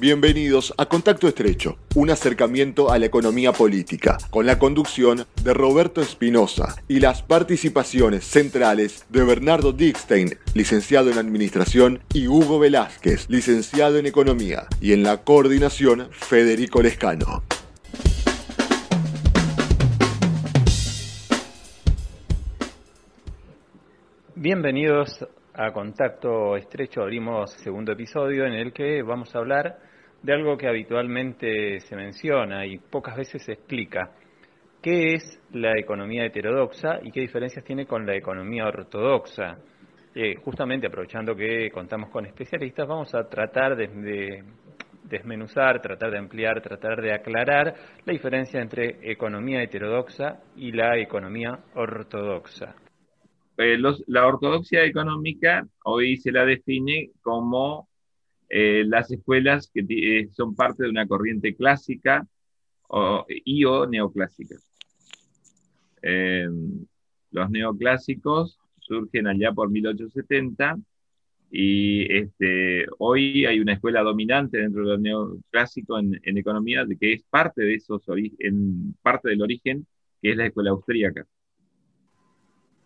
Bienvenidos a Contacto Estrecho, un acercamiento a la economía política, con la conducción de Roberto Espinosa y las participaciones centrales de Bernardo Dickstein, licenciado en Administración, y Hugo Velázquez, licenciado en Economía, y en la coordinación Federico Lescano. Bienvenidos a Contacto Estrecho. Abrimos segundo episodio en el que vamos a hablar de algo que habitualmente se menciona y pocas veces se explica. ¿Qué es la economía heterodoxa y qué diferencias tiene con la economía ortodoxa? Eh, justamente aprovechando que contamos con especialistas, vamos a tratar de, desmenuzar, tratar de ampliar, tratar de aclarar la diferencia entre economía heterodoxa y la economía ortodoxa. Eh, la ortodoxia económica hoy se la define como eh, las escuelas que eh, son parte de una corriente clásica y o neoclásica. Em, los neoclásicos surgen allá por 1870 y este, hoy hay una escuela dominante dentro de los neoclásicos en, en economía que es parte de esos en parte del origen que es la escuela austríaca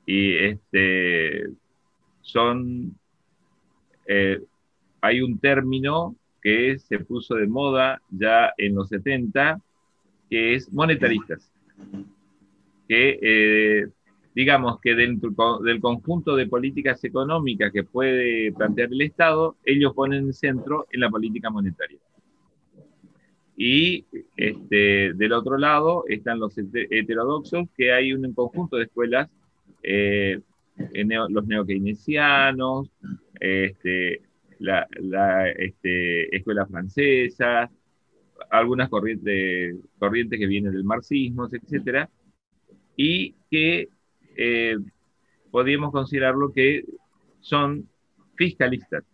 y este son eh, hay un término que se puso de moda ya en los 70, que es monetaristas, que eh, digamos que dentro del conjunto de políticas económicas que puede plantear el Estado, ellos ponen el centro en la política monetaria. Y este, del otro lado están los heterodoxos, que hay un conjunto de escuelas, eh, los neokeynesianos, este, la, este, escuela francesa, algunas corrientes, corrientes que vienen del marxismo, etc. Y que eh, podríamos considerarlo que son fiscalistas.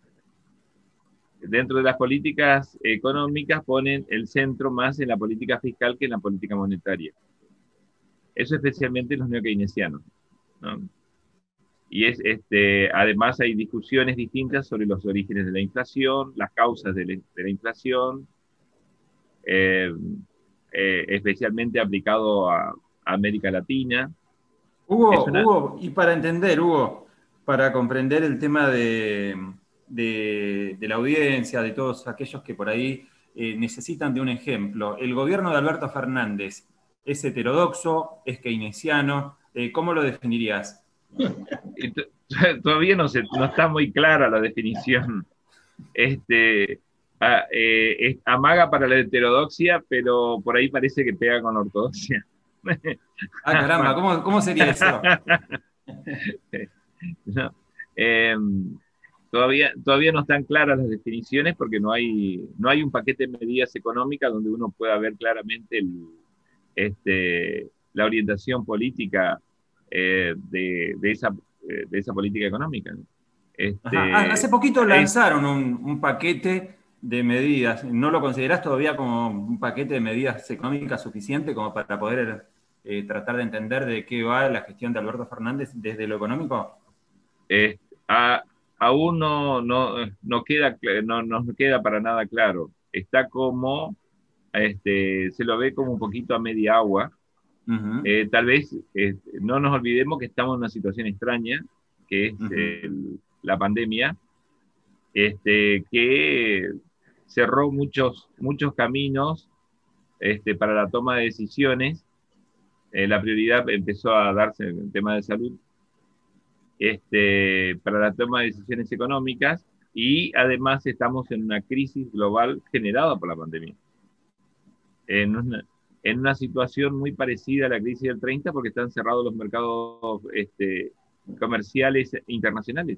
Dentro de las políticas económicas ponen el centro más en la política fiscal que en la política monetaria. Eso especialmente los neokeynesianos. ¿no? Y es, este, además hay discusiones distintas sobre los orígenes de la inflación, las causas de la, inflación, eh, eh, especialmente aplicado a, América Latina. Hugo, Hugo, y para entender, Hugo, para comprender el tema de, de, la audiencia, de todos aquellos que por ahí eh, necesitan de un ejemplo, el gobierno de Alberto Fernández es heterodoxo, es keynesiano, ¿cómo lo definirías? Todavía no, se, no está muy clara la definición. Este, eh, amaga para la heterodoxia, pero por ahí parece que pega con la ortodoxia. Ah, caramba, ¿cómo, cómo sería eso? Em, todavía, todavía no están claras las definiciones porque no hay, no hay un paquete de medidas económicas donde uno pueda ver claramente el, este, la orientación política eh, de, esa, eh, de esa política económica. Este, ah, hace poquito lanzaron un, paquete de medidas. ¿No lo considerás todavía como un paquete de medidas económicas suficiente como para poder eh, tratar de entender de qué va la gestión de Alberto Fernández desde lo económico? aún no, no, queda, no, no queda para nada claro. Está como, este, se lo ve como un poquito a media agua, eh, tal vez eh, no nos olvidemos que estamos en una situación extraña, que es la pandemia, este, que cerró muchos, muchos caminos este, para la toma de decisiones. Eh, la prioridad empezó a darse en el tema de salud este, para la toma de decisiones económicas y además estamos en una crisis global generada por la pandemia. En una, en una situación muy parecida a la crisis del 30 porque están cerrados los mercados este, comerciales internacionales.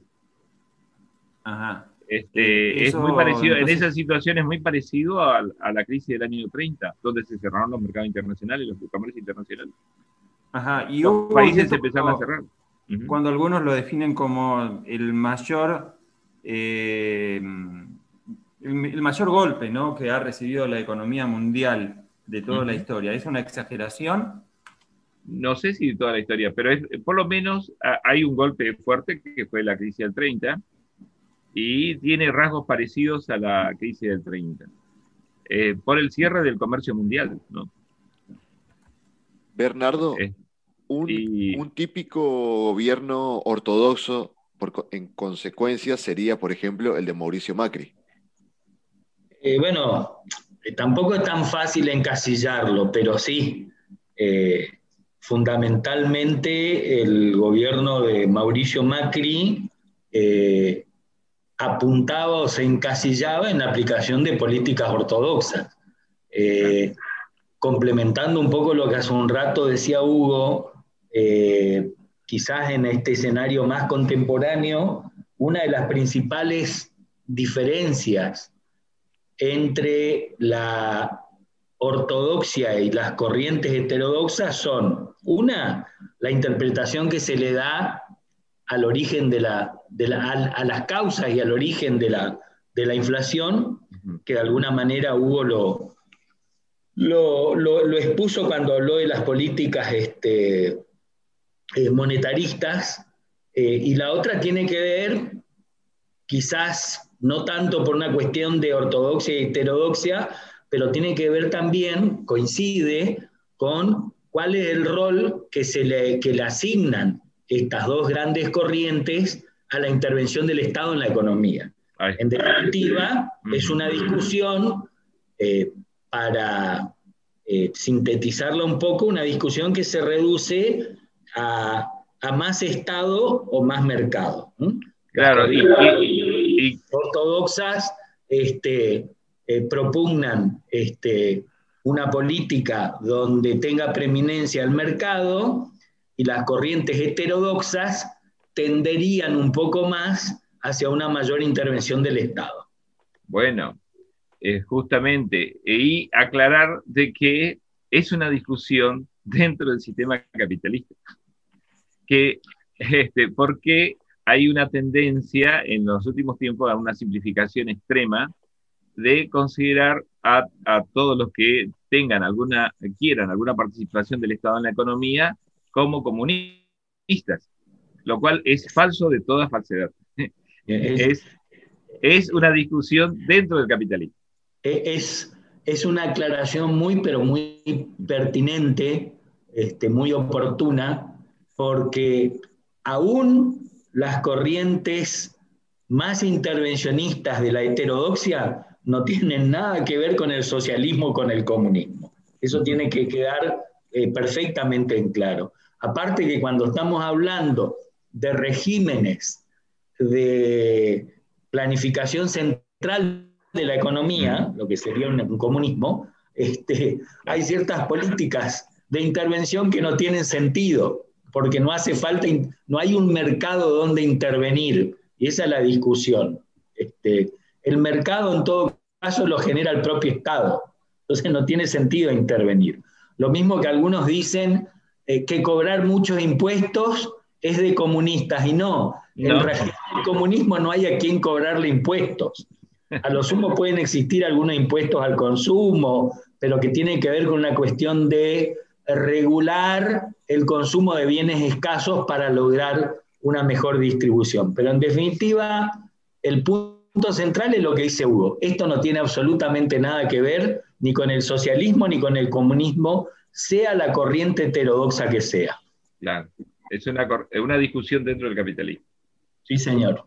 Ajá. Este, es muy parecido, en esa situación es muy parecido a, la crisis del año 30, donde se cerraron los mercados internacionales, los comercios internacionales. Ajá, y los países se empezaron a cerrar. Cuando algunos lo definen como el mayor, eh, el, mayor golpe ¿no? que ha recibido la economía mundial de toda la historia. ¿Es una exageración? No sé si de toda la historia, pero es, por lo menos hay un golpe fuerte que fue la crisis del 30 y tiene rasgos parecidos a la crisis del 30. eh, por el cierre del comercio mundial. ¿no? Bernardo, eh, un, típico gobierno ortodoxo, en consecuencia, sería, por ejemplo, el de Mauricio Macri. Eh, bueno, tampoco es tan fácil encasillarlo, pero sí, fundamentalmente el gobierno de Mauricio Macri apuntaba o se encasillaba en la aplicación de políticas ortodoxas. Eh, complementando un poco lo que hace un rato decía Hugo, eh, quizás en este escenario más contemporáneo, una de las principales diferencias entre la ortodoxia y las corrientes heterodoxas son, una, la interpretación que se le da al origen de la, a, las causas y al origen de la, de la inflación, que de alguna manera Hugo lo, lo, expuso cuando habló de las políticas este, eh, monetaristas, eh, y la otra tiene que ver, quizás no tanto por una cuestión de ortodoxia y heterodoxia, pero tiene que ver también, coincide con cuál es el rol que, se le, que le asignan estas dos grandes corrientes a la intervención del Estado en la economía. En definitiva, es una discusión, eh, para eh, sintetizarla un poco, una discusión que se reduce a, más Estado o más mercado. Claro, y, ortodoxas este, eh, propugnan este, una política donde tenga preeminencia el mercado y las corrientes heterodoxas tenderían un poco más hacia una mayor intervención del Estado. Bueno, justamente, y aclarar de que es una discusión dentro del sistema capitalista, que este, porque hay una tendencia en los últimos tiempos a una simplificación extrema de considerar a, a todos los que tengan alguna, quieran alguna participación del Estado en la economía como comunistas, lo cual es falso de toda falsedad. Es, es una discusión dentro del capitalismo. Es, es una aclaración muy, pero muy pertinente, este, muy oportuna, porque aún las corrientes más intervencionistas de la heterodoxia no tienen nada que ver con el socialismo, con el comunismo. Eso tiene que quedar eh, perfectamente en claro. Aparte que cuando estamos hablando de regímenes de planificación central de la economía, lo que sería un, comunismo, este, hay ciertas políticas de intervención que no tienen sentido, porque no hace falta, no hay un mercado donde intervenir, y esa es la discusión. Este, el mercado en todo caso lo genera el propio Estado, entonces no tiene sentido intervenir. Lo mismo que algunos dicen eh, que cobrar muchos impuestos es de comunistas y no. En el comunismo no hay a quien cobrarle impuestos. A lo sumo pueden existir algunos impuestos al consumo, pero que tienen que ver con una cuestión de regular el consumo de bienes escasos para lograr una mejor distribución. Pero en definitiva, el punto central es lo que dice Hugo. Esto no tiene absolutamente nada que ver ni con el socialismo ni con el comunismo, sea la corriente heterodoxa que sea. Claro, es una, una discusión dentro del capitalismo. Sí, señor.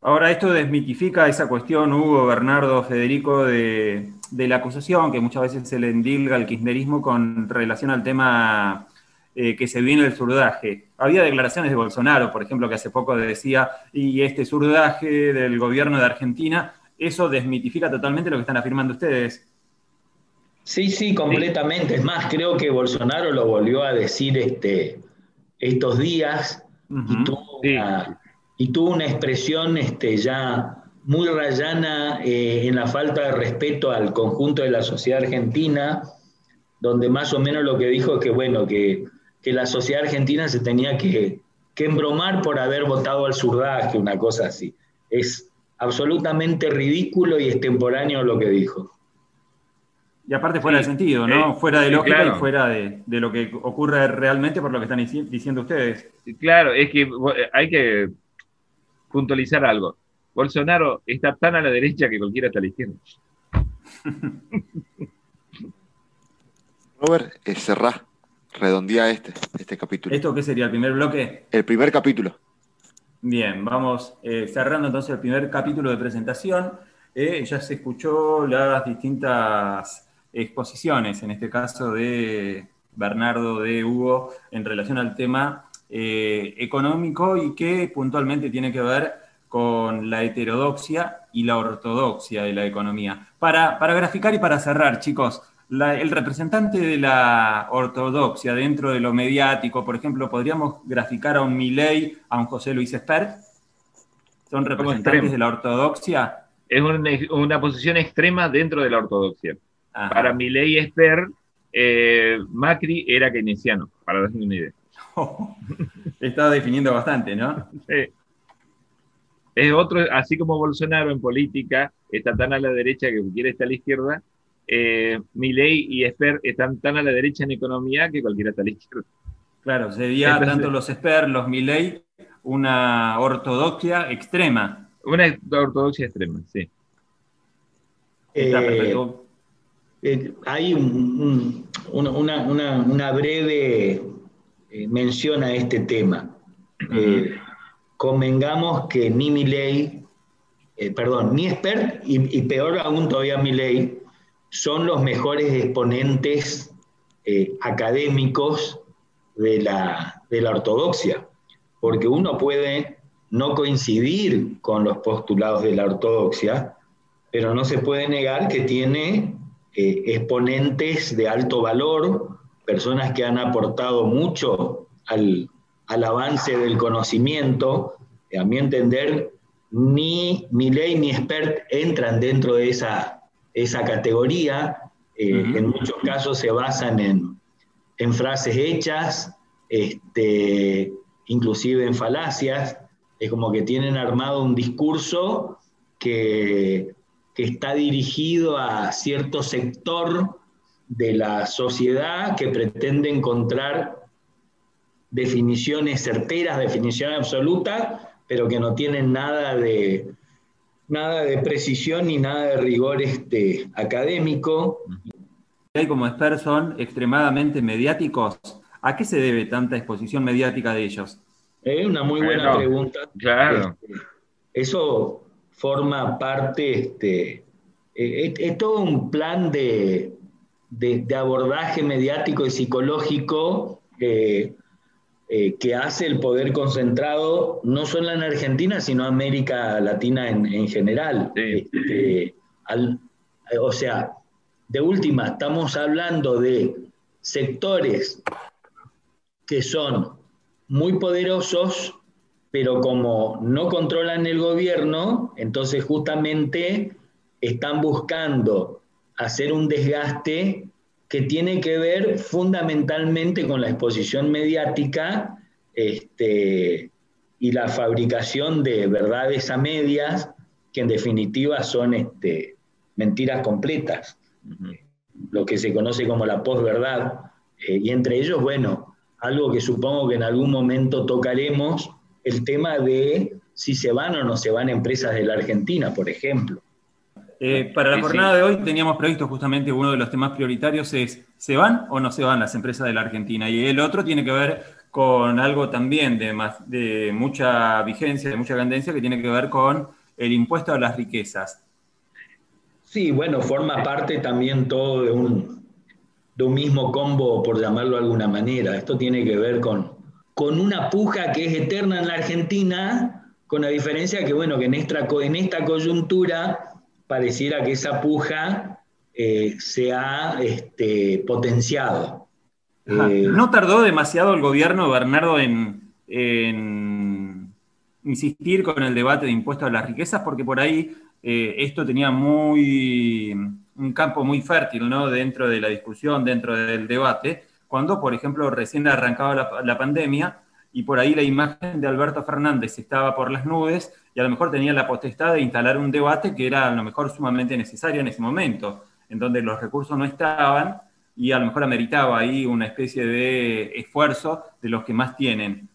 Ahora, esto desmitifica esa cuestión, Hugo, Bernardo, Federico, de, la acusación que muchas veces se le endilga al kirchnerismo con relación al tema eh, que se viene el surdaje. Había declaraciones de Bolsonaro, por ejemplo, que hace poco decía, y este surdaje del gobierno de Argentina, eso desmitifica totalmente lo que están afirmando ustedes. Sí, sí, completamente. Es más, creo que Bolsonaro lo volvió a decir este, estos días y, tuvo una, expresión este, ya muy rayana eh, en la falta de respeto al conjunto de la sociedad argentina, donde más o menos lo que dijo es que, bueno, que, la sociedad argentina se tenía que, que embromar por haber votado al surdaje, una cosa así. Es absolutamente ridículo y extemporáneo lo que dijo. Y aparte fuera de sentido, ¿no? Eh, fuera de lógica y fuera de, lo que ocurre realmente por lo que están diciendo ustedes. Claro, es que hay que puntualizar algo. Bolsonaro está tan a la derecha que cualquiera está a la izquierda. Robert, eh, cerrá, redondea este, este capítulo. ¿Esto qué sería? ¿El primer bloque? El primer capítulo. Bien, vamos eh, cerrando entonces el primer capítulo de presentación. Eh, ya se escuchó las distintas exposiciones, en este caso de Bernardo, de Hugo, en relación al tema económico y que puntualmente tiene que ver con la heterodoxia y la ortodoxia de la economía. Para, para graficar y para cerrar, chicos, el representante de la ortodoxia dentro de lo mediático, por ejemplo, podríamos graficar a un Milley, a un José Luis Espert. ¿Son representantes de la ortodoxia? Es una, posición extrema dentro de la ortodoxia. Para Milley y Espert, eh, Macri era keynesiano, para darse una idea. estaba definiendo bastante, ¿no? Es otro, así como Bolsonaro en política está tan a la derecha que quiere estar a la izquierda, eh, Milley y Esper están tan a la derecha en economía que cualquiera está a la izquierda. Claro, sería tanto los Esper, los Milley, una ortodoxia extrema. Una ortodoxia extrema, sí. Eh, eh, hay una, breve eh, mención a este tema. convengamos que ni Milley, perdón, ni Esper y, y peor aún todavía Milley son los mejores exponentes eh, académicos de la, ortodoxia, porque uno puede no coincidir con los postulados de la ortodoxia, pero no se puede negar que tiene eh, exponentes de alto valor, personas que han aportado mucho al, avance del conocimiento. A mi entender, ni ley ni Expert entran dentro de esa esa categoría. Eh, en muchos casos se basan en, frases hechas, este, inclusive en falacias. Es como que tienen armado un discurso que, que está dirigido a cierto sector de la sociedad que pretende encontrar definiciones certeras, definiciones absolutas, pero que no tienen nada de, nada de precisión ni nada de rigor este, académico. Hay como expertos son extremadamente mediáticos. ¿A qué se debe tanta exposición mediática de ellos? Es una muy buena pregunta. Claro. Este, eso forma parte, este, e, es, todo un plan de, abordaje mediático y psicológico eh, eh, que hace el poder concentrado, no solo en Argentina, sino en América Latina en, general. Este, o sea, de última, estamos hablando de sectores que son muy poderosos, pero como no controlan el gobierno, entonces justamente están buscando hacer un desgaste que tiene que ver fundamentalmente con la exposición mediática este, y la fabricación de verdades a medias, que en definitiva son este, mentiras completas, lo que se conoce como la posverdad. Eh, y entre ellos, bueno, algo que supongo que en algún momento tocaremos, el tema de si se van o no se van empresas de la Argentina, por ejemplo. Eh, para la jornada de hoy teníamos previsto justamente uno de los temas prioritarios es ¿se van o no se van las empresas de la Argentina? Y el otro tiene que ver con algo también de, de mucha vigencia, de mucha tendencia, que tiene que ver con el impuesto a las riquezas. Sí, bueno, forma parte también todo de un, de un mismo combo, por llamarlo de alguna manera. Esto tiene que ver con, con una puja que es eterna en la Argentina, con la diferencia que, bueno, que en esta, en esta coyuntura pareciera que esa puja eh, se ha este, potenciado. Eh, ¿No tardó demasiado el gobierno, Bernardo, en, insistir con el debate de impuestos a las riquezas? Porque por ahí eh, esto tenía muy un campo muy fértil ¿no? dentro de la discusión, dentro del debate, cuando, por ejemplo, recién arrancaba la, la pandemia y por ahí la imagen de Alberto Fernández estaba por las nubes y a lo mejor tenía la potestad de instalar un debate que era a lo mejor sumamente necesario en ese momento, en donde los recursos no estaban y a lo mejor ameritaba ahí una especie de esfuerzo de los que más tienen,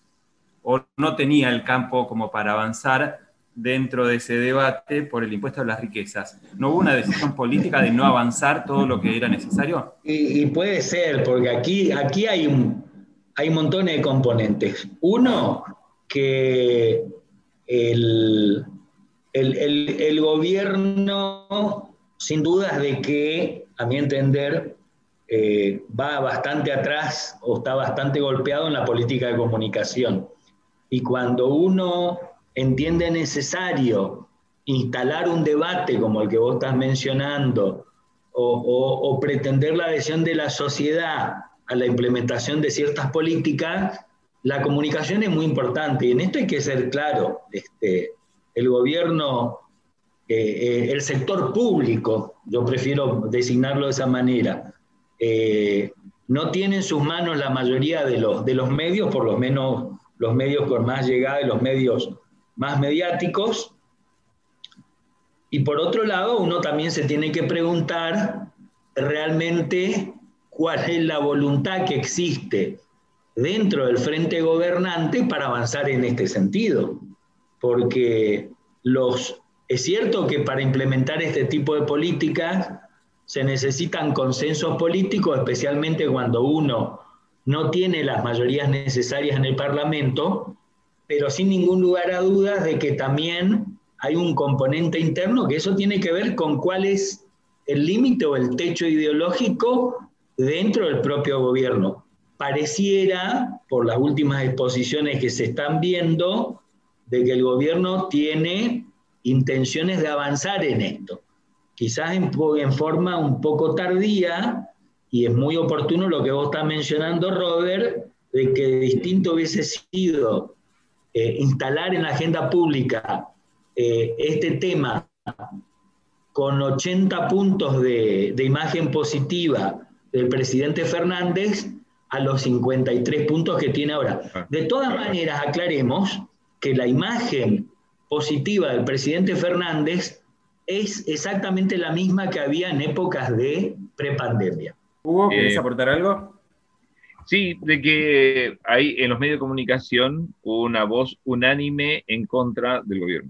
o no tenía el campo como para avanzar dentro de ese debate por el impuesto a las riquezas. ¿No hubo una decisión política de no avanzar todo lo que era necesario? Y, puede ser, porque aquí, aquí hay, un, hay montones de componentes. Uno, que el, el, gobierno, sin dudas de que, a mi entender, eh, va bastante atrás o está bastante golpeado en la política de comunicación. Y cuando uno entiende necesario instalar un debate como el que vos estás mencionando, o, pretender la adhesión de la sociedad a la implementación de ciertas políticas, la comunicación es muy importante. Y en esto hay que ser claro. Este, el gobierno, eh, eh, el sector público, yo prefiero designarlo de esa manera, eh, no tiene en sus manos la mayoría de los, de los medios, por lo menos los medios con más llegada y los medios más mediáticos. Y por otro lado, uno también se tiene que preguntar realmente cuál es la voluntad que existe dentro del frente gobernante para avanzar en este sentido. Porque los, es cierto que para implementar este tipo de políticas se necesitan consensos políticos, especialmente cuando uno no tiene las mayorías necesarias en el Parlamento, pero sin ningún lugar a dudas de que también hay un componente interno que eso tiene que ver con cuál es el límite o el techo ideológico dentro del propio gobierno. Pareciera, por las últimas exposiciones que se están viendo, de que el gobierno tiene intenciones de avanzar en esto. Quizás en, forma un poco tardía, y es muy oportuno lo que vos estás mencionando, Robert, de que distinto hubiese sido eh, instalar en la agenda pública eh, este tema con 80 puntos de, de, imagen positiva del presidente Fernández a los 53 puntos que tiene ahora. Ah. De todas maneras, aclaremos que la imagen positiva del presidente Fernández es exactamente la misma que había en épocas de prepandemia. ¿Hugo, quieres eh, aportar algo? Sí, de que hay en los medios de comunicación una voz unánime en contra del gobierno.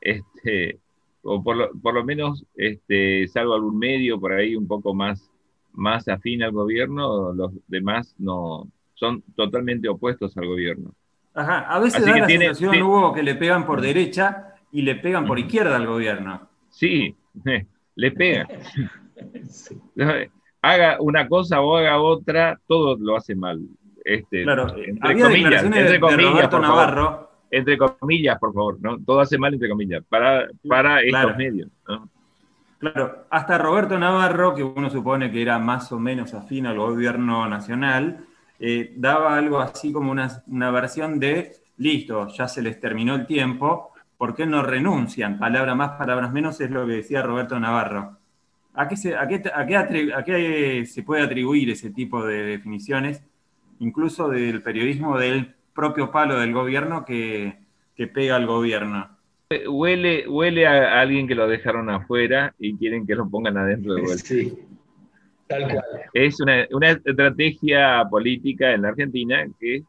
Este, o por lo, por lo menos, este, salvo algún medio por ahí un poco más, más afín al gobierno, los demás no son totalmente opuestos al gobierno. Ajá, a veces da la sensación, Hugo, que le pegan por derecha y le pegan por izquierda al gobierno. Sí, le pegan. Haga una cosa o haga otra, todo lo hace mal. Este, claro, entre comillas, entre comillas, Navarro. entre comillas, por favor, ¿no? Todo hace mal entre comillas, para, para estos medios. Claro, hasta Roberto Navarro, que uno supone que era más o menos afín al gobierno nacional, eh, daba algo así como una, versión de, listo, ya se les terminó el tiempo, ¿por qué no renuncian? Palabra más, palabras menos es lo que decía Roberto Navarro. ¿A qué se, puede atribuir ese tipo de definiciones, incluso del periodismo del propio palo del gobierno que, pega al gobierno? Huele, huele a alguien que lo dejaron afuera y quieren que lo pongan adentro de vuelta. Sí. Es una, estrategia política en la Argentina que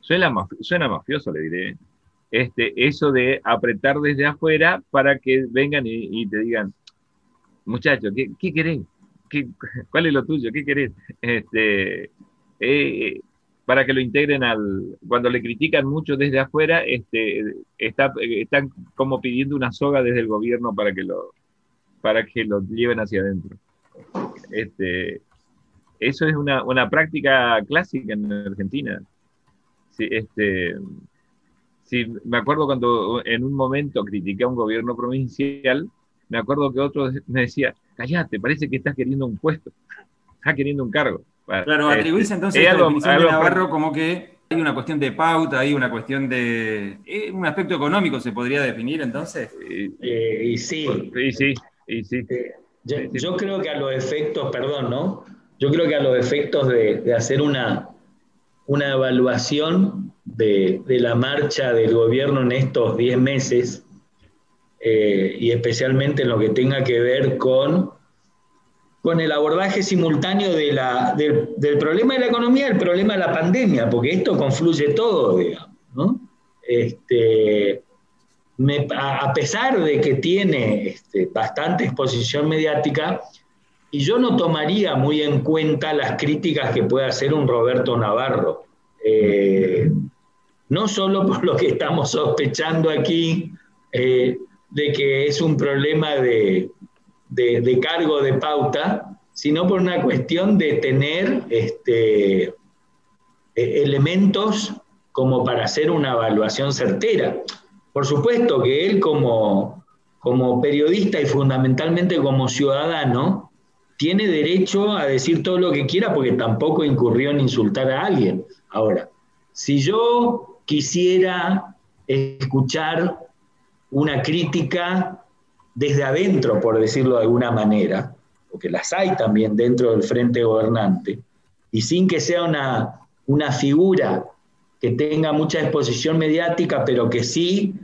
suena, suena mafioso, le diré. Este, eso de apretar desde afuera para que vengan y, te digan, muchachos, ¿qué, qué querés? ¿Qué, ¿Cuál es lo tuyo? ¿Qué querés? Este, eh, para que lo integren al... Cuando le critican mucho desde afuera, este, está, están como pidiendo una soga desde el gobierno para que lo, para que lo lleven hacia adentro. Este, eso es una, una, práctica clásica en Argentina. Sí, este, sí, me acuerdo cuando en un momento critiqué a un gobierno provincial, me acuerdo que otro me decía, callate, parece que estás queriendo un puesto, estás queriendo un cargo. Claro, este, atribuís entonces a la definición de Navarro como que hay una cuestión de pauta, hay una cuestión de... Eh, un aspecto económico se podría definir entonces. Eh, y sí. Y sí, y sí. Eh, yo, creo que a los efectos, perdón, ¿no? Yo creo que a los efectos de, hacer una, una evaluación de, la marcha del gobierno en estos 10 meses, eh, y especialmente en lo que tenga que ver con, con el abordaje simultáneo del problema de la economía el problema de la pandemia, porque esto confluye todo, digamos. Este, a, pesar de que tiene este, bastante exposición mediática, y yo no tomaría muy en cuenta las críticas que puede hacer un Roberto Navarro. Eh, no solo por lo que estamos sospechando aquí, eh, de que es un problema de, cargo de pauta, sino por una cuestión de tener este, e, elementos como para hacer una evaluación certera. Por supuesto que él como, como periodista y fundamentalmente como ciudadano, tiene derecho a decir todo lo que quiera porque tampoco incurrió en insultar a alguien. Ahora, si yo quisiera escuchar una crítica desde adentro, por decirlo de alguna manera, porque las hay también dentro del frente gobernante, y sin que sea una, una figura que tenga mucha exposición mediática, pero que sí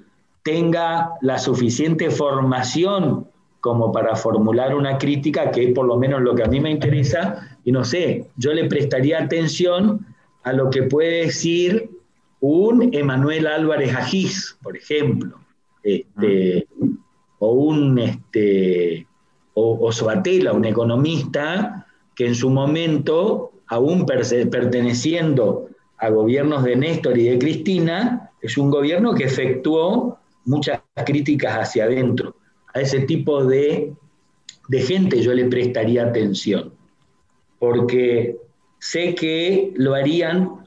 tenga la suficiente formación como para formular una crítica, que es por lo menos lo que a mí me interesa, y no sé, yo le prestaría atención a lo que puede decir un Emanuel Álvarez Agís, por ejemplo, este, o un este, o, o un economista que en su momento, aún perteneciendo a gobiernos de Néstor y de Cristina, es un gobierno que efectuó muchas críticas hacia adentro. A ese tipo de, de gente yo le prestaría atención, porque sé que lo harían,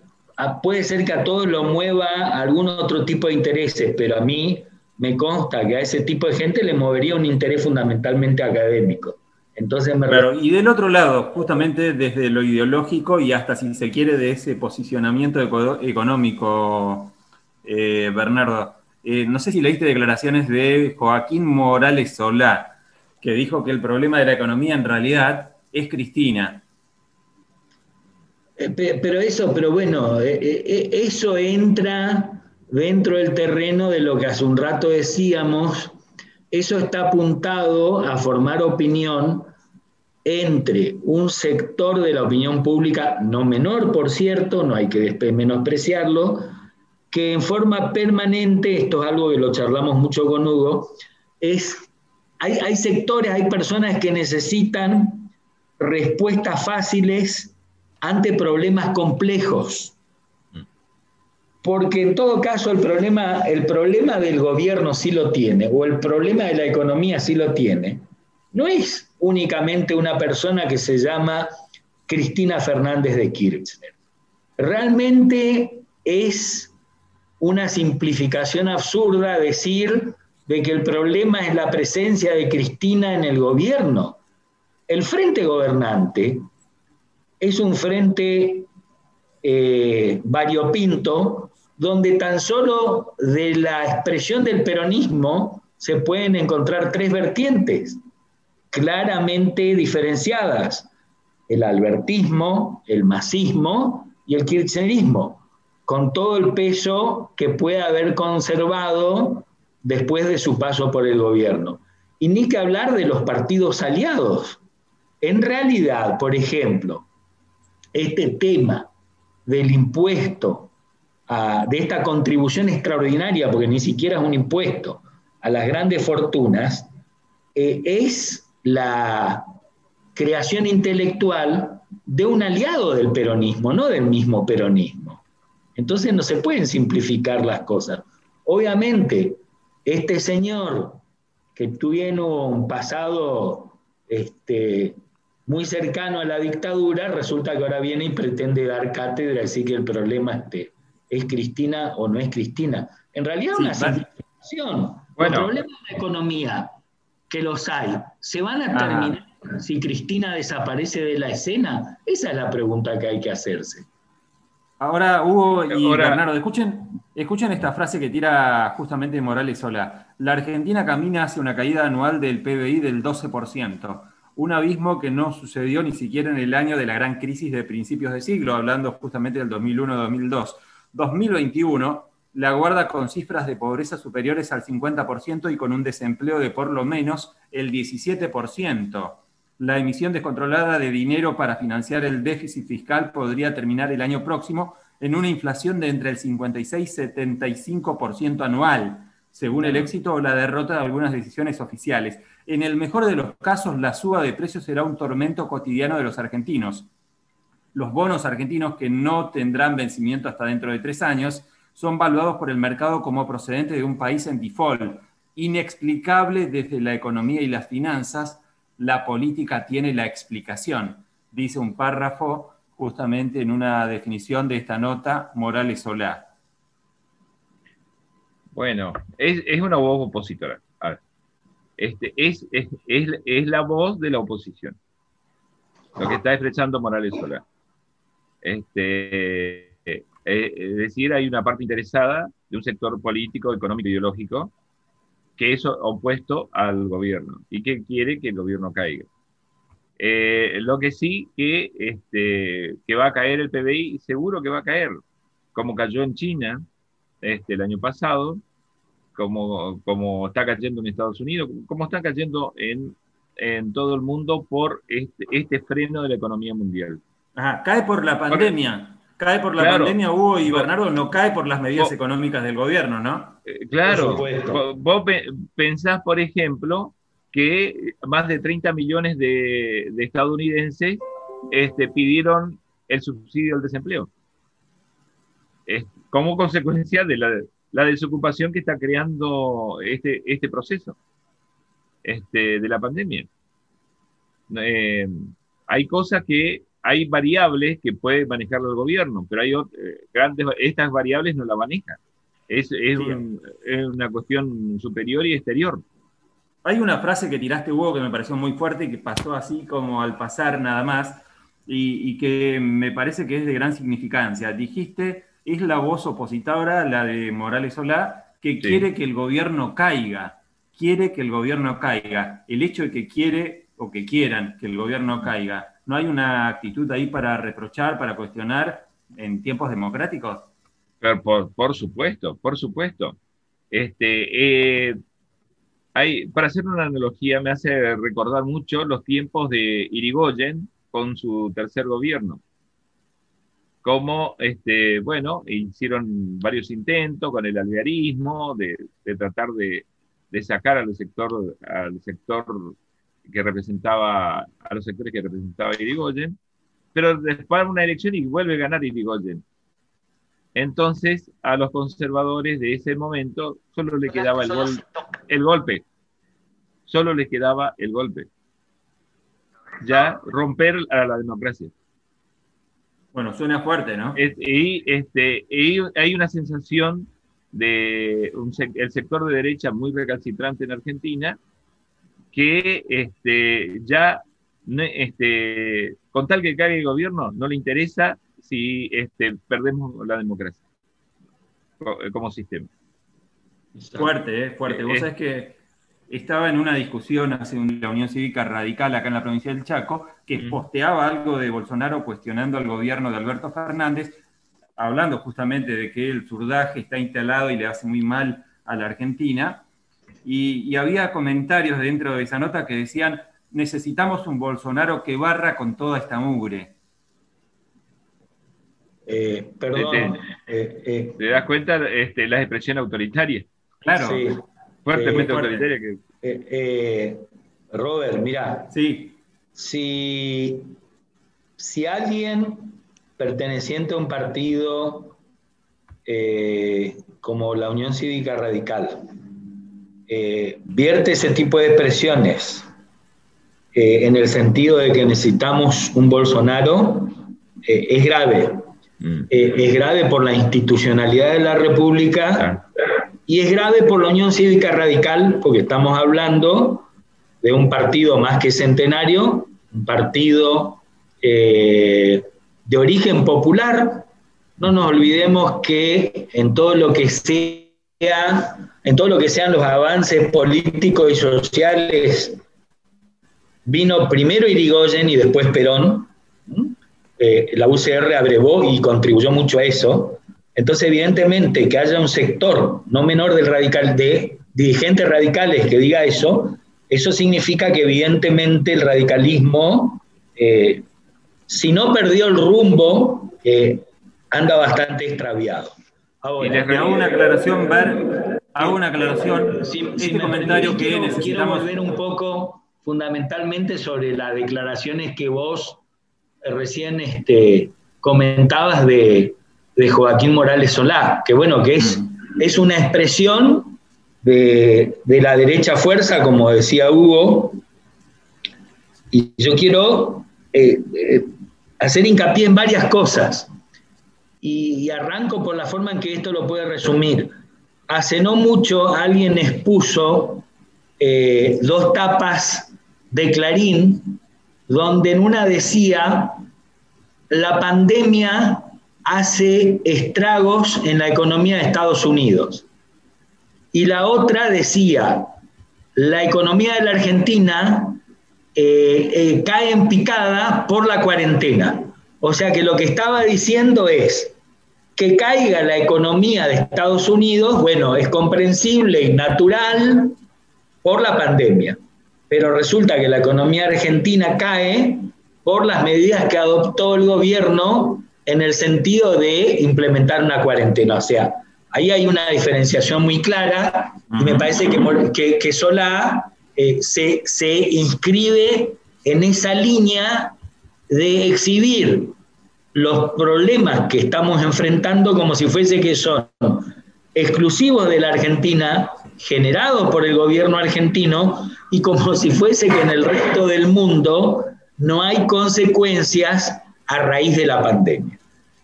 puede ser que a todos lo mueva algún otro tipo de intereses, pero a mí me consta que a ese tipo de gente le movería un interés fundamentalmente académico. Entonces me claro, y del otro lado, justamente desde lo ideológico y hasta si se quiere de ese posicionamiento económico, eh, Bernardo, eh, no sé si leíste declaraciones de Joaquín Morales Solá, que dijo que el problema de la economía en realidad es Cristina. Eh, pero eso, pero bueno, eso entra dentro del terreno de lo que hace un rato decíamos eso está apuntado a formar opinión entre un sector de la opinión pública, no menor, por cierto, no hay que menospreciarlo, que en forma permanente, esto es algo que lo charlamos mucho con Hugo, es, hay, hay sectores, hay personas que necesitan respuestas fáciles ante problemas complejos porque en todo caso el problema, el problema del gobierno sí lo tiene, o el problema de la economía sí lo tiene, no es únicamente una persona que se llama Cristina Fernández de Kirchner. Realmente es una simplificación absurda decir de que el problema es la presencia de Cristina en el gobierno. El frente gobernante es un frente eh, variopinto donde tan solo de la expresión del peronismo se pueden encontrar tres vertientes claramente diferenciadas, el albertismo, el masismo y el kirchnerismo, con todo el peso que puede haber conservado después de su paso por el gobierno. Y ni que hablar de los partidos aliados. En realidad, por ejemplo, este tema del impuesto de esta contribución extraordinaria, porque ni siquiera es un impuesto, a las grandes fortunas, eh, es la creación intelectual de un aliado del peronismo, no del mismo peronismo. Entonces no se pueden simplificar las cosas. Obviamente, este señor que tuvo un pasado este, muy cercano a la dictadura, resulta que ahora viene y pretende dar cátedra, así que el problema este, es Cristina o no es Cristina. En realidad, una simplificación. Bueno. Los problemas de la economía, que los hay, ¿se van a terminar si Cristina desaparece de la escena? Esa es la pregunta que hay que hacerse. Ahora, Hugo y Bernardo, escuchen, escuchen esta frase que tira justamente Morales Sola. La Argentina camina hacia una caída anual del PBI del 12%, un abismo que no sucedió ni siquiera en el año de la gran crisis de principios de siglo, hablando justamente del 2001-2002. 2021 la guarda con cifras de pobreza superiores al 50% y con un desempleo de por lo menos el 17%. La emisión descontrolada de dinero para financiar el déficit fiscal podría terminar el año próximo en una inflación de entre el 56 y 75% anual. según el éxito o la derrota de algunas decisiones oficiales. En el mejor de los casos, la suba de precios será un tormento cotidiano de los argentinos. Los bonos argentinos que no tendrán vencimiento hasta dentro de tres años son valuados por el mercado como procedente de un país en default. Inexplicable desde la economía y las finanzas, la política tiene la explicación, dice un párrafo justamente en una definición de esta nota Morales Solá. Bueno, es, una voz opositora. Este, es, es, la voz de la oposición. Lo que está expresando Morales Solá. Este, eh, es decir, hay una parte interesada de un sector político, económico, ideológico, que es opuesto al gobierno y que quiere que el gobierno caiga. Eh, lo que sí que, este, que va a caer el PBI, seguro que va a caer, como cayó en China este, el año pasado, como, está cayendo en Estados Unidos, como está cayendo en, en todo el mundo por este, este freno de la economía mundial. Ajá, cae por la pandemia. Cae por la pandemia, Hugo y Bernardo, no cae por las medidas económicas del gobierno, ¿no? Eh, claro. Vos pensás, por ejemplo, que más de 30 millones de, estadounidenses este, pidieron el subsidio al desempleo. como consecuencia de la, desocupación que está creando este, este proceso este, de la pandemia. Eh, hay cosas que, hay variables que puede manejar el gobierno, pero hay eh, grandes, estas variables no la manejan. Es, es una cuestión superior y exterior. Hay una frase que tiraste, Hugo, que me pareció muy fuerte y que pasó así como al pasar nada más, y, que me parece que es de gran significancia. Dijiste, es la voz opositora, la de Morales Solá, que quiere que el gobierno caiga, quiere que el gobierno caiga. El hecho de que quiere o que quieran que el gobierno caiga, ¿no hay una actitud ahí para reprochar, para cuestionar en tiempos democráticos? Por, por supuesto, por supuesto. Este, eh, para hacer una analogía, me hace recordar mucho los tiempos de Irigoyen con su tercer gobierno. Como, este, bueno, hicieron varios intentos con el alvearismo de, tratar de, sacar al sector, al sector que representaba, a los sectores que representaba Irigoyen, pero después de una elección y vuelve a ganar Irigoyen. Entonces, a los conservadores de ese momento solo le quedaba el, el golpe. Solo le quedaba el golpe. Ya romper a la democracia. Bueno, suena fuerte, ¿no? y, este, hay una sensación de el sector de derecha muy recalcitrante en Argentina que este, ya este, con tal que caiga el gobierno no le interesa si este, perdemos la democracia como sistema. Fuerte, ¿eh? fuerte. Vos eh, sabés que estaba en una discusión hace la Unión Cívica Radical acá en la provincia del Chaco, que posteaba algo de Bolsonaro cuestionando al gobierno de Alberto Fernández, hablando justamente de que el surdaje está instalado y le hace muy mal a la Argentina. Y, había comentarios dentro de esa nota que decían, necesitamos un Bolsonaro que barra con toda esta mugre. Eh, perdón. ¿Te, eh, eh. das cuenta este, la expresión autoritaria? Claro. Fuertemente autoritaria. Que... Robert, mira. Sí. Si, si alguien perteneciente a un partido como la Unión Cívica Radical vierte ese tipo de expresiones en el sentido de que necesitamos un Bolsonaro, es grave. Mm. Eh, es grave por la institucionalidad de la República y es grave por la Unión Cívica Radical, porque estamos hablando de un partido más que centenario, un partido eh, de origen popular. No nos olvidemos que en todo lo que sea, en todo lo que sean los avances políticos y sociales, vino primero Irigoyen y después Perón. Eh, la UCR abrevó y contribuyó mucho a eso. Entonces, evidentemente, que haya un sector no menor del radical, de dirigentes radicales que diga eso, eso significa que evidentemente el radicalismo, eh, si no perdió el rumbo, eh, anda bastante extraviado. Ahora, y les hago una aclaración, Bar, hago una aclaración. este comentario que quiero, quiero volver un poco fundamentalmente sobre las declaraciones que vos recién este, comentabas de, Joaquín Morales Solá, que bueno, que es, es una expresión de, la derecha fuerza, como decía Hugo, y yo quiero eh, eh, hacer hincapié en varias cosas, y, arranco por la forma en que esto lo puede resumir. Hace no mucho alguien expuso eh, dos tapas de Clarín, donde en una decía, la pandemia hace estragos en la economía de Estados Unidos. Y la otra decía, la economía de la Argentina eh, eh, cae en picada por la cuarentena. O sea que lo que estaba diciendo es que caiga la economía de Estados Unidos, bueno, es comprensible y natural por la pandemia pero resulta que la economía argentina cae por las medidas que adoptó el gobierno en el sentido de implementar una cuarentena. O sea, ahí hay una diferenciación muy clara y me parece que, que, Solá eh, se, se inscribe en esa línea de exhibir los problemas que estamos enfrentando como si fuese que son exclusivos de la Argentina, generados por el gobierno argentino, y como si fuese que en el resto del mundo no hay consecuencias a raíz de la pandemia.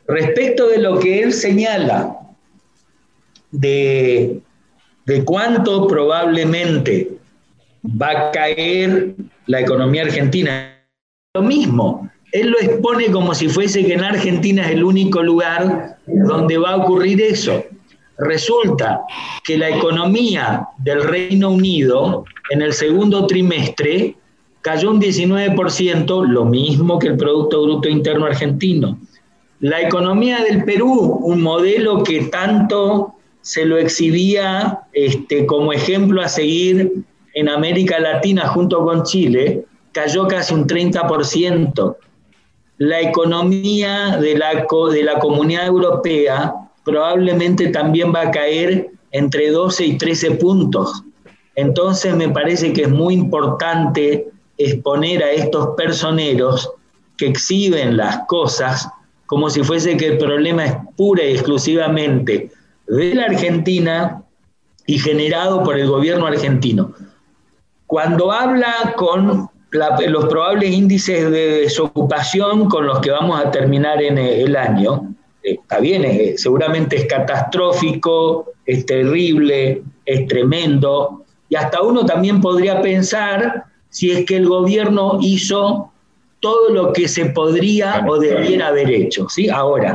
Respecto de lo que él señala de, de cuánto probablemente va a caer la economía argentina, lo mismo, él lo expone como si fuese que en Argentina es el único lugar donde va a ocurrir eso. Resulta que la economía del Reino Unido en el segundo trimestre cayó un 19%, lo mismo que el Producto Bruto Interno Argentino. La economía del Perú, un modelo que tanto se lo exhibía este, como ejemplo a seguir en América Latina junto con Chile, cayó casi un 30%. La economía de la, de la Comunidad Europea probablemente también va a caer entre 12 y 13 puntos. Entonces me parece que es muy importante exponer a estos personeros que exhiben las cosas como si fuese que el problema es pura y exclusivamente de la Argentina y generado por el gobierno argentino. Cuando habla con los probables índices de desocupación con los que vamos a terminar en el año, está bien, seguramente es catastrófico, es terrible, es tremendo, y hasta uno también podría pensar si es que el gobierno hizo todo lo que se podría o debiera haber hecho. ¿sí? Ahora,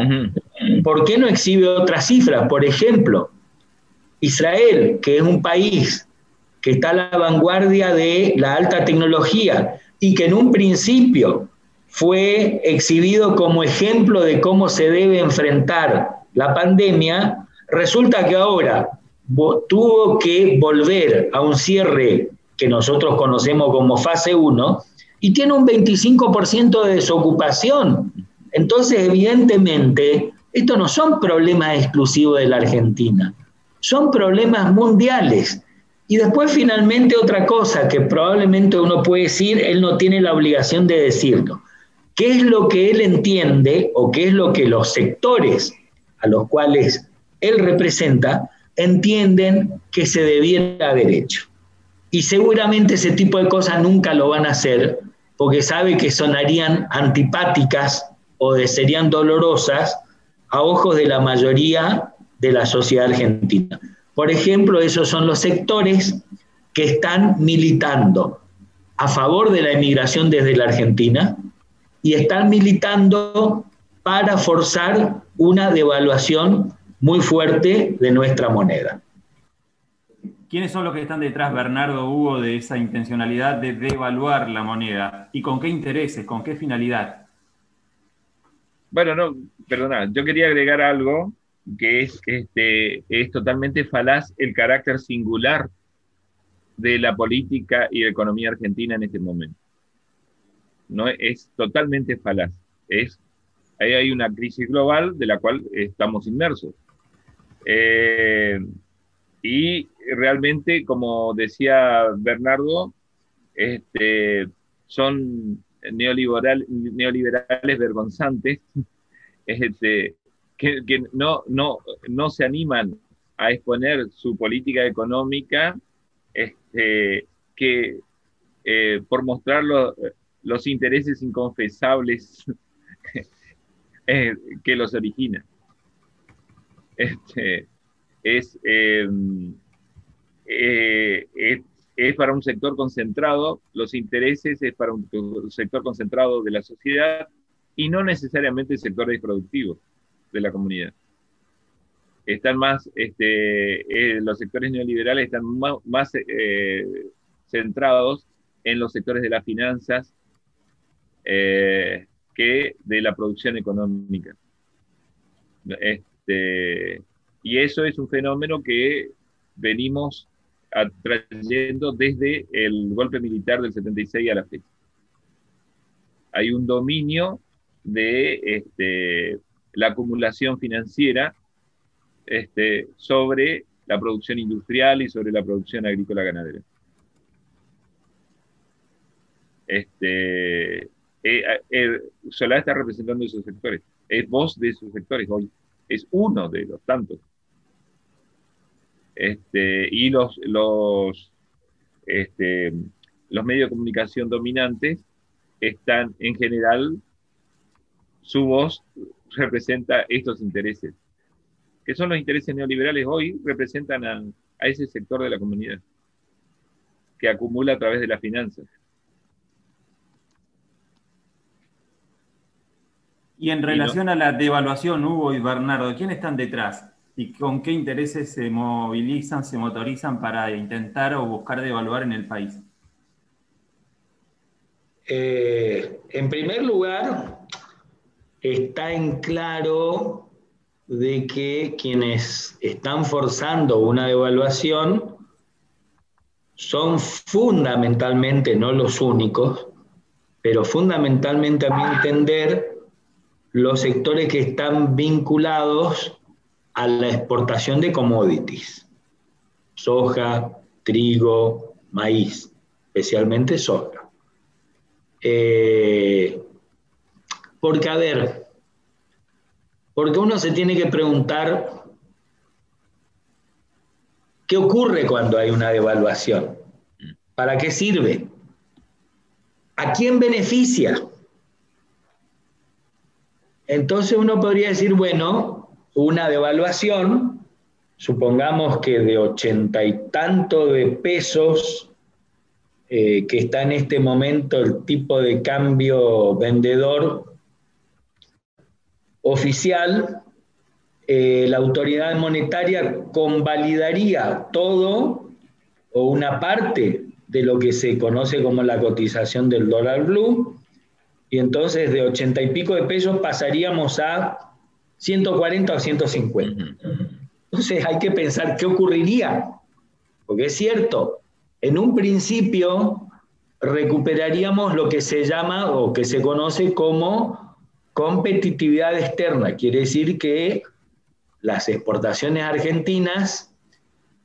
¿por qué no exhibe otras cifras? Por ejemplo, Israel, que es un país que está a la vanguardia de la alta tecnología y que en un principio fue exhibido como ejemplo de cómo se debe enfrentar la pandemia, resulta que ahora tuvo que volver a un cierre que nosotros conocemos como fase 1 y tiene un 25% de desocupación. Entonces, evidentemente, estos no son problemas exclusivos de la Argentina, son problemas mundiales. Y después finalmente otra cosa que probablemente uno puede decir, él no tiene la obligación de decirlo qué es lo que él entiende o qué es lo que los sectores a los cuales él representa entienden que se debiera haber hecho. Y seguramente ese tipo de cosas nunca lo van a hacer porque sabe que sonarían antipáticas o serían dolorosas a ojos de la mayoría de la sociedad argentina. Por ejemplo, esos son los sectores que están militando a favor de la emigración desde la Argentina, y están militando para forzar una devaluación muy fuerte de nuestra moneda. ¿Quiénes son los que están detrás, Bernardo Hugo, de esa intencionalidad de devaluar la moneda? ¿Y con qué intereses, con qué finalidad? Bueno, no, perdona, yo quería agregar algo que es, este, es totalmente falaz el carácter singular de la política y la economía argentina en este momento no es totalmente falaz. Es, ahí hay una crisis global de la cual estamos inmersos. Eh, y realmente, como decía Bernardo, este, son neoliberal, neoliberales vergonzantes este, que, no, no, no se animan a exponer su política económica este, que eh, por mostrar los intereses inconfesables eh, que los origina. Este, es, eh, es, es, para un sector concentrado, los intereses es para un, sector concentrado de la sociedad y no necesariamente sectores productivos de la comunidad. Están más, este, los sectores neoliberales están más, más centrados en los sectores de las finanzas eh, que de la producción económica. Este, y eso es un fenómeno que venimos trayendo desde el golpe militar del 76 a la fecha. Hay un dominio de este, la acumulación financiera este, sobre la producción industrial y sobre la producción agrícola ganadera. Este, eh, eh, Solá está representando esos sectores, es voz de esos sectores hoy, es uno de los tantos. Este, y los, los, este, los medios de comunicación dominantes están en general, su voz representa estos intereses, que son los intereses neoliberales hoy, representan a, a ese sector de la comunidad que acumula a través de las finanzas. Y en relación a la devaluación, Hugo y Bernardo, ¿quiénes están detrás? ¿Y con qué intereses se movilizan, se motorizan para intentar o buscar devaluar en el país? Eh, en primer lugar, está en claro de que quienes están forzando una devaluación son fundamentalmente, no los únicos, pero fundamentalmente a mi entender, los sectores que están vinculados a la exportación de commodities, soja, trigo, maíz, especialmente soja. Eh, porque, a ver, porque uno se tiene que preguntar qué ocurre cuando hay una devaluación, para qué sirve, a quién beneficia. Entonces uno podría decir, bueno, una devaluación, supongamos que de ochenta y tanto de pesos, eh, que está en este momento el tipo de cambio vendedor oficial, eh, la autoridad monetaria convalidaría todo o una parte de lo que se conoce como la cotización del dólar blue y entonces de ochenta y pico de pesos pasaríamos a 140 o 150. Entonces hay que pensar qué ocurriría, porque es cierto, en un principio recuperaríamos lo que se llama o que se conoce como competitividad externa, quiere decir que las exportaciones argentinas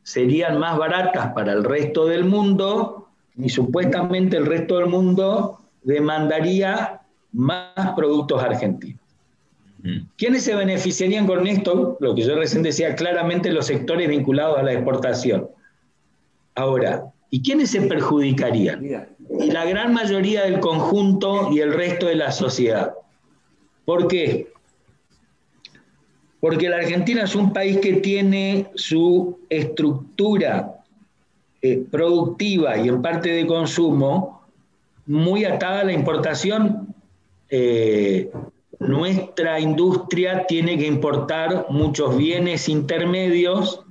serían más baratas para el resto del mundo y supuestamente el resto del mundo demandaría más productos argentinos. ¿Quiénes se beneficiarían con esto? Lo que yo recién decía, claramente los sectores vinculados a la exportación. Ahora, ¿y quiénes se perjudicarían? Y la gran mayoría del conjunto y el resto de la sociedad. ¿Por qué? Porque la Argentina es un país que tiene su estructura eh, productiva y en parte de consumo muy atada a la importación eh, nuestra industria tiene que importar muchos bienes intermedios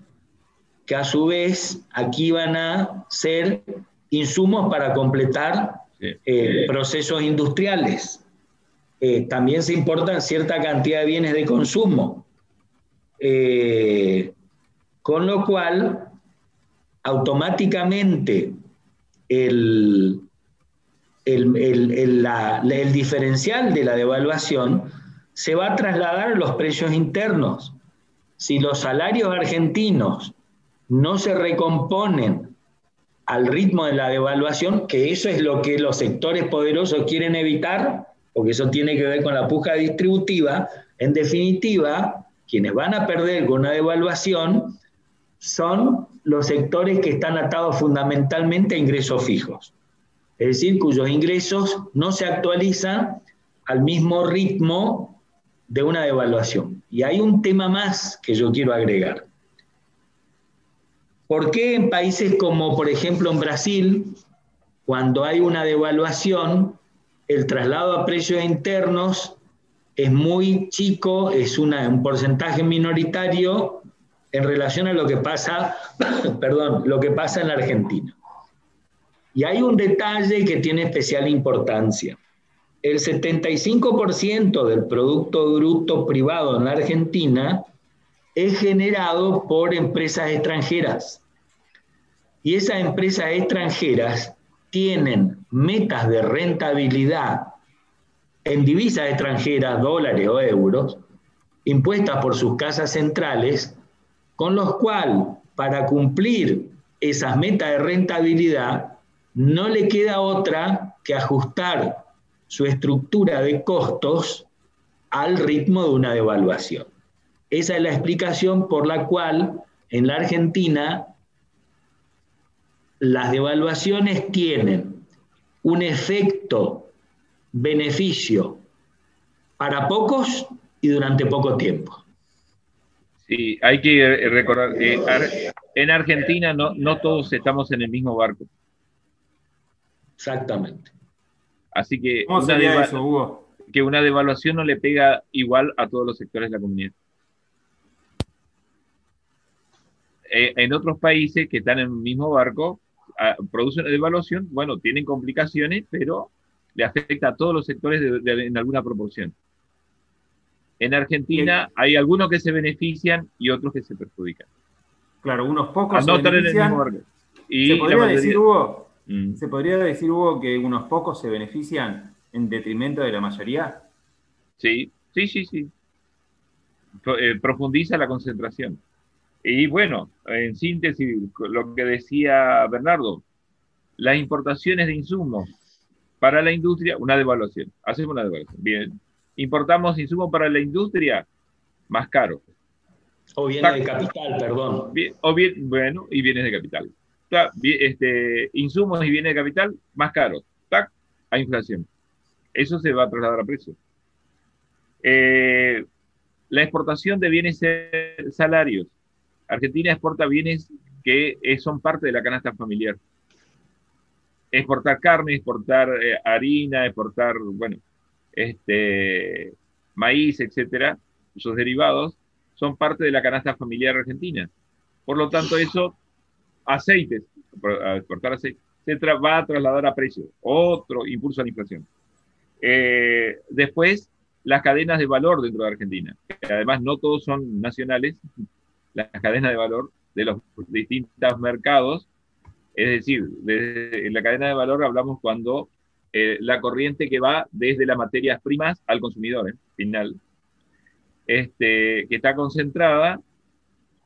que a su vez aquí van a ser insumos para completar eh, procesos industriales. Eh, también se importan cierta cantidad de bienes de consumo. con lo cual, automáticamente el, el, diferencial de la devaluación se va a trasladar a los precios internos. Si los salarios argentinos no se recomponen al ritmo de la devaluación, que eso es lo que los sectores poderosos quieren evitar, porque eso tiene que ver con la puja distributiva, en definitiva, quienes van a perder con una devaluación son los sectores que están atados fundamentalmente a ingresos fijos, es decir, cuyos ingresos no se actualizan al mismo ritmo de una devaluación. Y hay un tema más que yo quiero agregar. ¿Por qué en países como, por ejemplo, en Brasil, cuando hay una devaluación, el traslado a precios internos es muy chico, es un porcentaje minoritario en relación a lo que pasa, perdón, lo que pasa en la Argentina. Y hay un detalle que tiene especial importancia. El 75% del Producto Bruto Privado en la Argentina es generado por empresas extranjeras. Y esas empresas extranjeras tienen metas de rentabilidad en divisas extranjeras, dólares o euros, impuestas por sus casas centrales, con los cuales, para cumplir esas metas de rentabilidad, no le queda otra que ajustar su estructura de costos al ritmo de una devaluación. Esa es la explicación por la cual en la Argentina las devaluaciones tienen un efecto beneficio para pocos y durante poco tiempo. Sí, hay que recordar que en Argentina no, no todos estamos en el mismo barco. Exactamente. Así que que una devaluación no le pega igual a todos los sectores de la comunidad. Eh, en otros países que están en el mismo barco, producen una devaluación, bueno, tienen complicaciones, pero le afecta a todos los sectores en alguna proporción. En Argentina hay algunos que se benefician y otros que se perjudican. Claro, unos pocos se benefician. Y ¿Se podría decir, Hugo, mm. ¿se podría decir, Hugo, que unos pocos se benefician en detrimento de la mayoría? Sí, sí, sí, sí. Eh, profundiza la concentración. Y bueno, en síntesis, lo que decía Bernardo, las importaciones de insumos para la industria, una devaluación. Hacemos una devaluación. Bien. Importamos insumos para la industria, más caro. O bienes de capital, perdón. o bien, bueno, y bienes de capital. Este, insumos y bienes de capital, más caros. ¡Tac! A inflación. Eso se va a trasladar a precios. Eh, la exportación de bienes salarios Argentina exporta bienes que eh, son parte de la canasta familiar. Exportar carne, exportar eh, harina, exportar, bueno, este, maíz, etcétera, sus derivados, son parte de la canasta familiar argentina. Por lo tanto, eso, aceites, exportar aceite, se va a trasladar a precio, otro impulso a la inflación. Eh, después, las cadenas de valor dentro de Argentina, que además no todos son nacionales, las cadenas de valor de los distintos mercados. Es decir, en la cadena de valor hablamos cuando eh, la corriente que va desde las materias primas al consumidor ¿eh? final, este, que está concentrada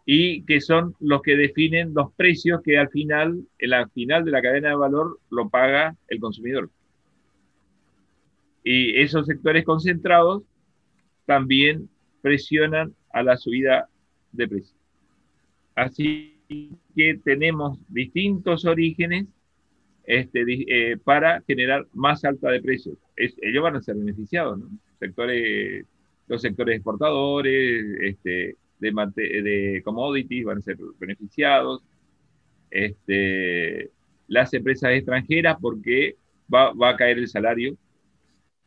y que son los que definen los precios que al final, en la final de la cadena de valor, lo paga el consumidor. Y esos sectores concentrados también presionan a la subida de precios. Así que tenemos distintos orígenes este, eh, para generar más alta de precios. ellos van a ser beneficiados, ¿no? Sectores, los sectores exportadores, este, de, de commodities van a ser beneficiados, este, las empresas extranjeras porque va, va a caer el salario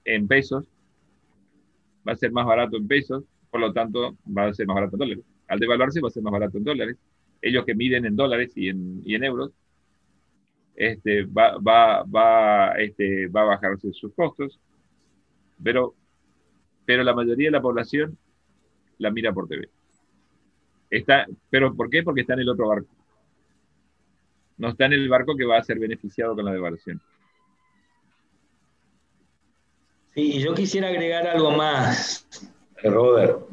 en pesos, va a ser más barato en pesos, por lo tanto va a ser más barato en dólares al devaluarse va a ser más barato en dólares. Ellos que miden en dólares y en, y en euros, este, va, va, va, este, va a bajarse sus costos, pero, pero la mayoría de la población la mira por TV. Está, ¿Pero por qué? Porque está en el otro barco. No está en el barco que va a ser beneficiado con la devaluación. Sí, y yo quisiera agregar algo más, Robert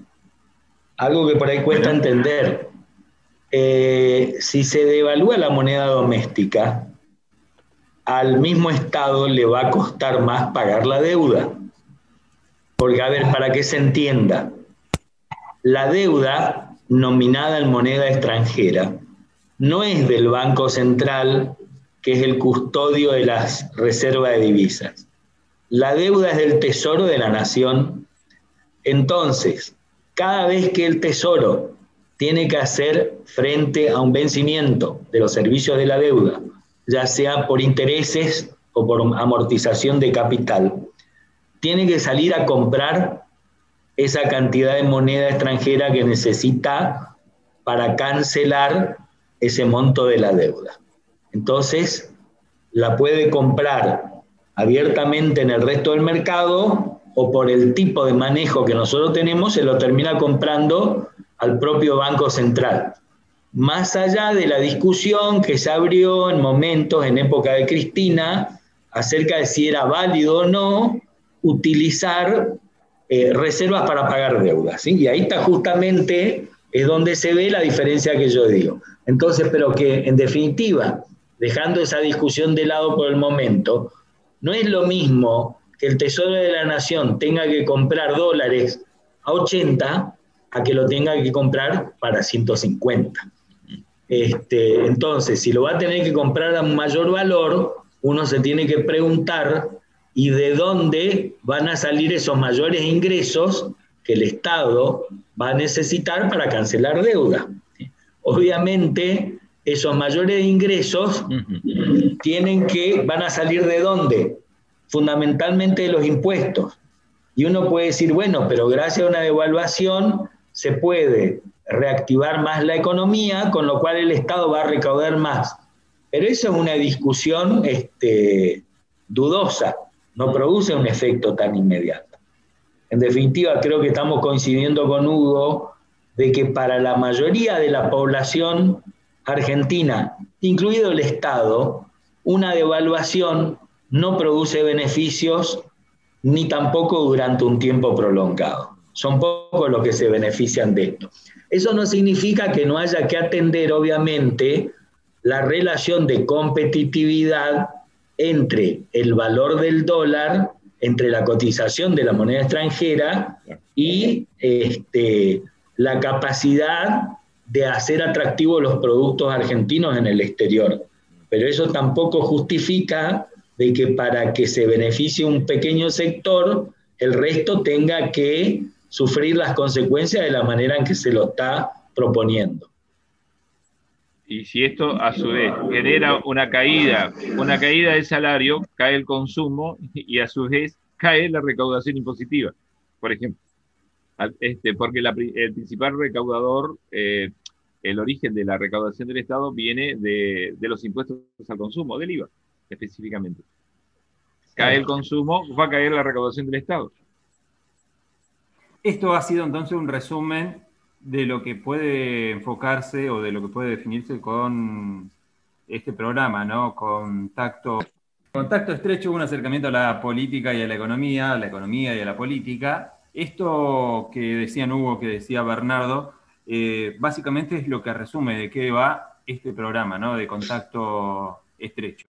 algo que por ahí cuesta entender. eh, si se devalúa la moneda doméstica, al mismo Estado le va a costar más pagar la deuda. Porque, a ver, para que se entienda, la deuda nominada en moneda extranjera no es del Banco Central, que es el custodio de las reservas de divisas. La deuda es del Tesoro de la Nación. Entonces, cada vez que el Tesoro tiene que hacer frente a un vencimiento de los servicios de la deuda, ya sea por intereses o por amortización de capital, tiene que salir a comprar esa cantidad de moneda extranjera que necesita para cancelar ese monto de la deuda. Entonces, la puede comprar abiertamente en el resto del mercado o por el tipo de manejo que nosotros tenemos, se lo termina comprando al propio Banco Central. Más allá de la discusión que se abrió en momentos, en época de Cristina, acerca de si era válido o no utilizar eh, reservas para pagar deudas. Y ahí está justamente, es donde se ve la diferencia que yo digo. Entonces, pero que en definitiva, dejando esa discusión de lado por el momento, no es lo mismo que el Tesoro de la Nación tenga que comprar dólares a 80 a que lo tenga que comprar para 150. Este, entonces, si lo va a tener que comprar a un mayor valor, uno se tiene que preguntar y de dónde van a salir esos mayores ingresos que el Estado va a necesitar para cancelar deuda. Obviamente, esos mayores ingresos tienen que, van a salir de dónde? Fundamentalmente de los impuestos. Y uno puede decir, bueno, pero gracias a una devaluación se puede reactivar más la economía, con lo cual el Estado va a recaudar más. Pero eso es una discusión este, dudosa no produce un efecto tan inmediato. En definitiva, creo que estamos coincidiendo con Hugo de que para la mayoría de la población argentina, incluido el Estado, una devaluación no produce beneficios ni tampoco durante un tiempo prolongado. Son pocos los que se benefician de esto. Eso no significa que no haya que atender, obviamente, la relación de competitividad entre el valor del dólar, entre la cotización de la moneda extranjera y este, la capacidad de hacer atractivos los productos argentinos en el exterior. Pero eso tampoco justifica de que para que se beneficie un pequeño sector, el resto tenga que sufrir las consecuencias de la manera en que se lo está proponiendo. Y si esto a su vez genera una caída, una caída del salario, cae el consumo y a su vez cae la recaudación impositiva, por ejemplo. Este, porque el principal recaudador, eh, el origen de la recaudación del Estado viene de, los impuestos al consumo, del IVA específicamente. Cae el consumo, va a caer la recaudación del Estado. Esto ha sido entonces un resumen de lo que puede enfocarse o de lo que puede definirse con este programa, ¿no? Contacto, contacto estrecho, un acercamiento a la política y a la economía, a la economía y a la política. Esto que decían Hugo, que decía Bernardo, eh, básicamente es lo que resume de qué va este programa, ¿no? De contacto estrecho.